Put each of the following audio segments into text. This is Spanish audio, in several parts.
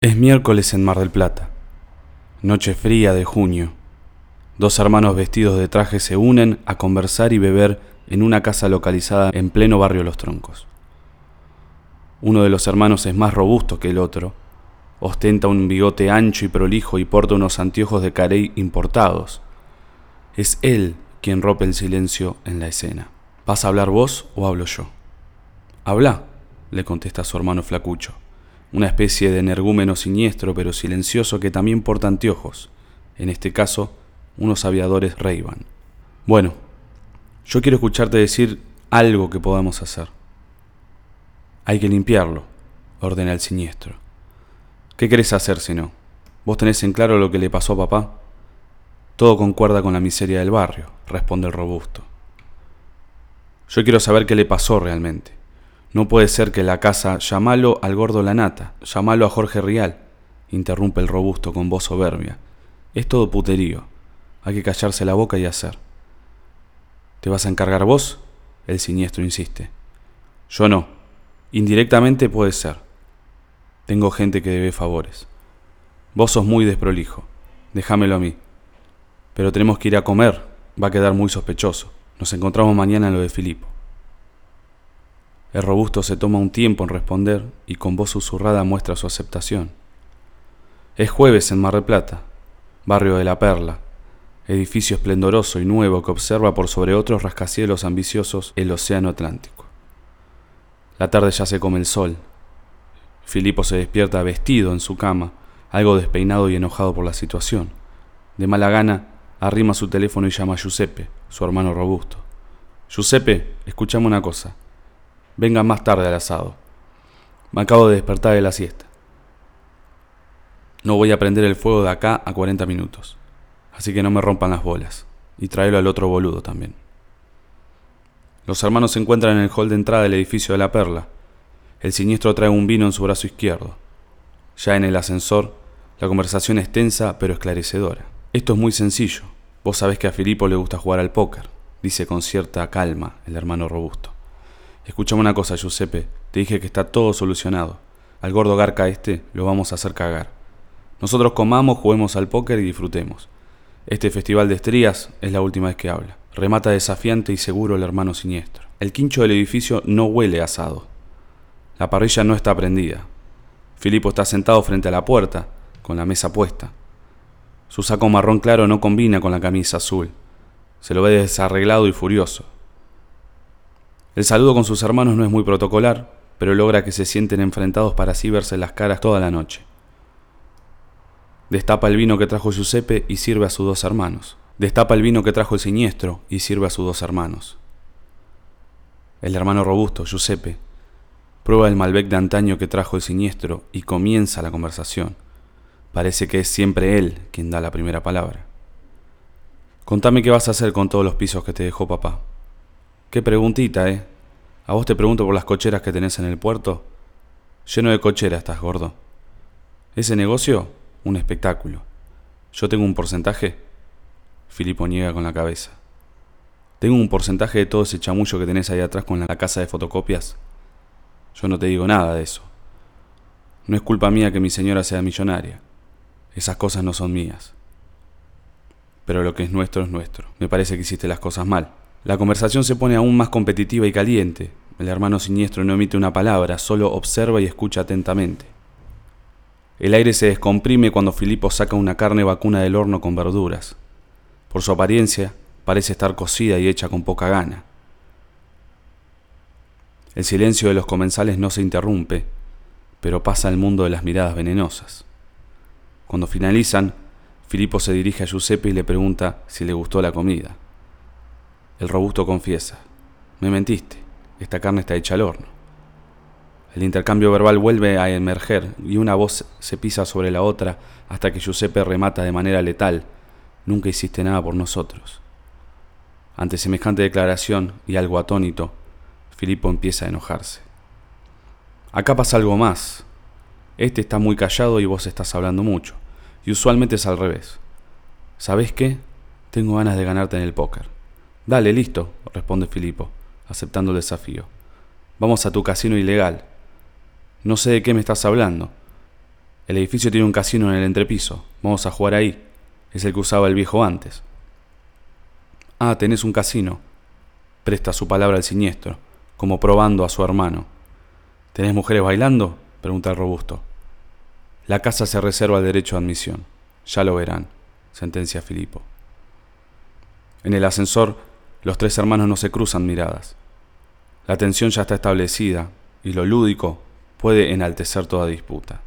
Es miércoles en Mar del Plata, noche fría de junio. Dos hermanos vestidos de traje se unen a conversar y beber en una casa localizada en pleno barrio Los Troncos. Uno de los hermanos es más robusto que el otro, ostenta un bigote ancho y prolijo y porta unos anteojos de carey importados. Es él quien rompe el silencio en la escena. ¿Vas a hablar vos o hablo yo? Habla, le contesta su hermano flacucho una especie de energúmeno siniestro pero silencioso que también porta anteojos, en este caso unos aviadores ray Bueno, yo quiero escucharte decir algo que podamos hacer. Hay que limpiarlo, ordena el siniestro. ¿Qué querés hacer si no? ¿Vos tenés en claro lo que le pasó a papá? Todo concuerda con la miseria del barrio, responde el robusto. Yo quiero saber qué le pasó realmente. No puede ser que la casa llamalo al gordo la nata, llamalo a Jorge Rial, interrumpe el robusto con voz soberbia. Es todo puterío. Hay que callarse la boca y hacer. ¿Te vas a encargar vos? El siniestro insiste. Yo no. Indirectamente puede ser. Tengo gente que debe favores. Vos sos muy desprolijo. Déjamelo a mí. Pero tenemos que ir a comer. Va a quedar muy sospechoso. Nos encontramos mañana en lo de Filipo. El robusto se toma un tiempo en responder y con voz susurrada muestra su aceptación. Es jueves en Mar del Plata, barrio de la Perla, edificio esplendoroso y nuevo que observa por sobre otros rascacielos ambiciosos el océano Atlántico. La tarde ya se come el sol. Filipo se despierta vestido en su cama, algo despeinado y enojado por la situación. De mala gana, arrima su teléfono y llama a Giuseppe, su hermano robusto. Giuseppe, escuchame una cosa. Vengan más tarde al asado. Me acabo de despertar de la siesta. No voy a prender el fuego de acá a 40 minutos. Así que no me rompan las bolas. Y tráelo al otro boludo también. Los hermanos se encuentran en el hall de entrada del edificio de la Perla. El siniestro trae un vino en su brazo izquierdo. Ya en el ascensor, la conversación es tensa pero esclarecedora. Esto es muy sencillo. Vos sabés que a Filipo le gusta jugar al póker, dice con cierta calma el hermano robusto. Escuchame una cosa, Giuseppe. Te dije que está todo solucionado. Al gordo garca este lo vamos a hacer cagar. Nosotros comamos, juguemos al póker y disfrutemos. Este festival de estrías es la última vez que habla. Remata desafiante y seguro el hermano siniestro. El quincho del edificio no huele asado. La parrilla no está prendida. Filipo está sentado frente a la puerta, con la mesa puesta. Su saco marrón claro no combina con la camisa azul. Se lo ve desarreglado y furioso. El saludo con sus hermanos no es muy protocolar, pero logra que se sienten enfrentados para así verse las caras toda la noche. Destapa el vino que trajo Giuseppe y sirve a sus dos hermanos. Destapa el vino que trajo el siniestro y sirve a sus dos hermanos. El hermano robusto, Giuseppe, prueba el Malbec de antaño que trajo el siniestro y comienza la conversación. Parece que es siempre él quien da la primera palabra. Contame qué vas a hacer con todos los pisos que te dejó papá. Qué preguntita, ¿eh? A vos te pregunto por las cocheras que tenés en el puerto. Lleno de cocheras estás, gordo. Ese negocio, un espectáculo. Yo tengo un porcentaje. Filipo niega con la cabeza. Tengo un porcentaje de todo ese chamullo que tenés ahí atrás con la casa de fotocopias. Yo no te digo nada de eso. No es culpa mía que mi señora sea millonaria. Esas cosas no son mías. Pero lo que es nuestro es nuestro. Me parece que hiciste las cosas mal. La conversación se pone aún más competitiva y caliente. El hermano siniestro no emite una palabra, solo observa y escucha atentamente. El aire se descomprime cuando Filipo saca una carne vacuna del horno con verduras. Por su apariencia, parece estar cocida y hecha con poca gana. El silencio de los comensales no se interrumpe, pero pasa al mundo de las miradas venenosas. Cuando finalizan, Filipo se dirige a Giuseppe y le pregunta si le gustó la comida. El robusto confiesa, me mentiste, esta carne está hecha al horno. El intercambio verbal vuelve a emerger y una voz se pisa sobre la otra hasta que Giuseppe remata de manera letal, nunca hiciste nada por nosotros. Ante semejante declaración y algo atónito, Filipo empieza a enojarse. Acá pasa algo más. Este está muy callado y vos estás hablando mucho. Y usualmente es al revés. ¿Sabes qué? Tengo ganas de ganarte en el póker. Dale, listo, responde Filipo, aceptando el desafío. Vamos a tu casino ilegal. No sé de qué me estás hablando. El edificio tiene un casino en el entrepiso. Vamos a jugar ahí. Es el que usaba el viejo antes. Ah, tenés un casino. Presta su palabra al siniestro, como probando a su hermano. ¿Tenés mujeres bailando? pregunta el robusto. La casa se reserva el derecho a admisión. Ya lo verán, sentencia Filipo. En el ascensor, los tres hermanos no se cruzan miradas. La tensión ya está establecida y lo lúdico puede enaltecer toda disputa.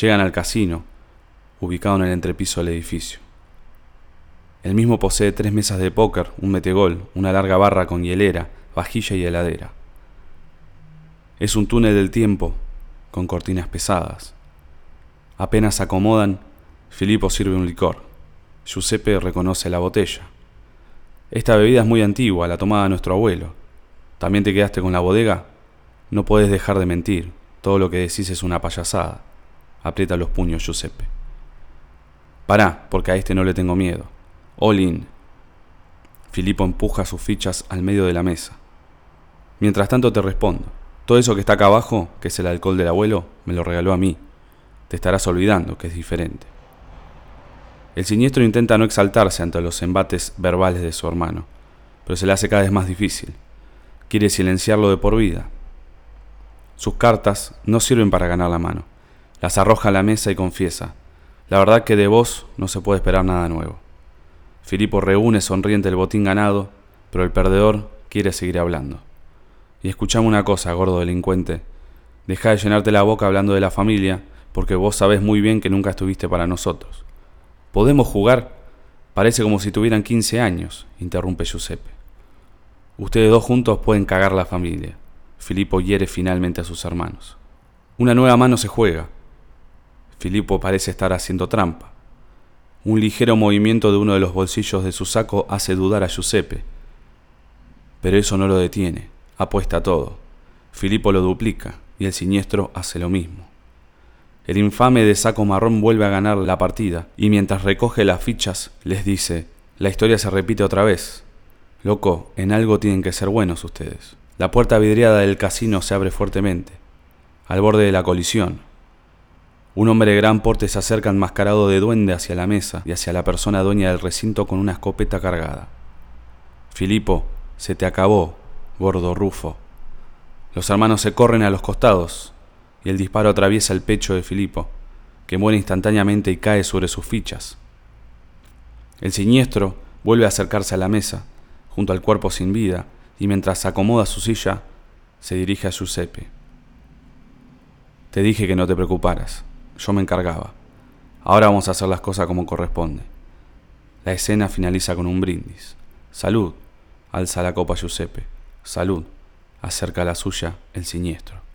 Llegan al casino, ubicado en el entrepiso del edificio. El mismo posee tres mesas de póker, un metegol, una larga barra con hielera, vajilla y heladera. Es un túnel del tiempo, con cortinas pesadas. Apenas acomodan, Filippo sirve un licor. Giuseppe reconoce la botella. Esta bebida es muy antigua, la tomaba nuestro abuelo. ¿También te quedaste con la bodega? No puedes dejar de mentir. Todo lo que decís es una payasada. Aprieta los puños Giuseppe. Pará, porque a este no le tengo miedo. All in. Filipo empuja sus fichas al medio de la mesa. Mientras tanto te respondo. Todo eso que está acá abajo, que es el alcohol del abuelo, me lo regaló a mí. Te estarás olvidando que es diferente. El siniestro intenta no exaltarse ante los embates verbales de su hermano, pero se le hace cada vez más difícil. Quiere silenciarlo de por vida. Sus cartas no sirven para ganar la mano. Las arroja a la mesa y confiesa. La verdad que de vos no se puede esperar nada nuevo. Filipo reúne sonriente el botín ganado, pero el perdedor quiere seguir hablando. Y escuchame una cosa, gordo delincuente. Deja de llenarte la boca hablando de la familia, porque vos sabés muy bien que nunca estuviste para nosotros. ¿Podemos jugar? Parece como si tuvieran 15 años, interrumpe Giuseppe. Ustedes dos juntos pueden cagar la familia. Filipo hiere finalmente a sus hermanos. Una nueva mano se juega. Filipo parece estar haciendo trampa. Un ligero movimiento de uno de los bolsillos de su saco hace dudar a Giuseppe. Pero eso no lo detiene. Apuesta todo. Filipo lo duplica y el siniestro hace lo mismo. El infame de saco marrón vuelve a ganar la partida y mientras recoge las fichas les dice, la historia se repite otra vez. Loco, en algo tienen que ser buenos ustedes. La puerta vidriada del casino se abre fuertemente, al borde de la colisión. Un hombre de gran porte se acerca enmascarado de duende hacia la mesa y hacia la persona dueña del recinto con una escopeta cargada. Filipo, se te acabó, gordo Rufo. Los hermanos se corren a los costados y el disparo atraviesa el pecho de Filipo, que muere instantáneamente y cae sobre sus fichas. El siniestro vuelve a acercarse a la mesa, junto al cuerpo sin vida, y mientras acomoda su silla, se dirige a Giuseppe. Te dije que no te preocuparas, yo me encargaba. Ahora vamos a hacer las cosas como corresponde. La escena finaliza con un brindis. Salud, alza la copa Giuseppe. Salud, acerca la suya el siniestro.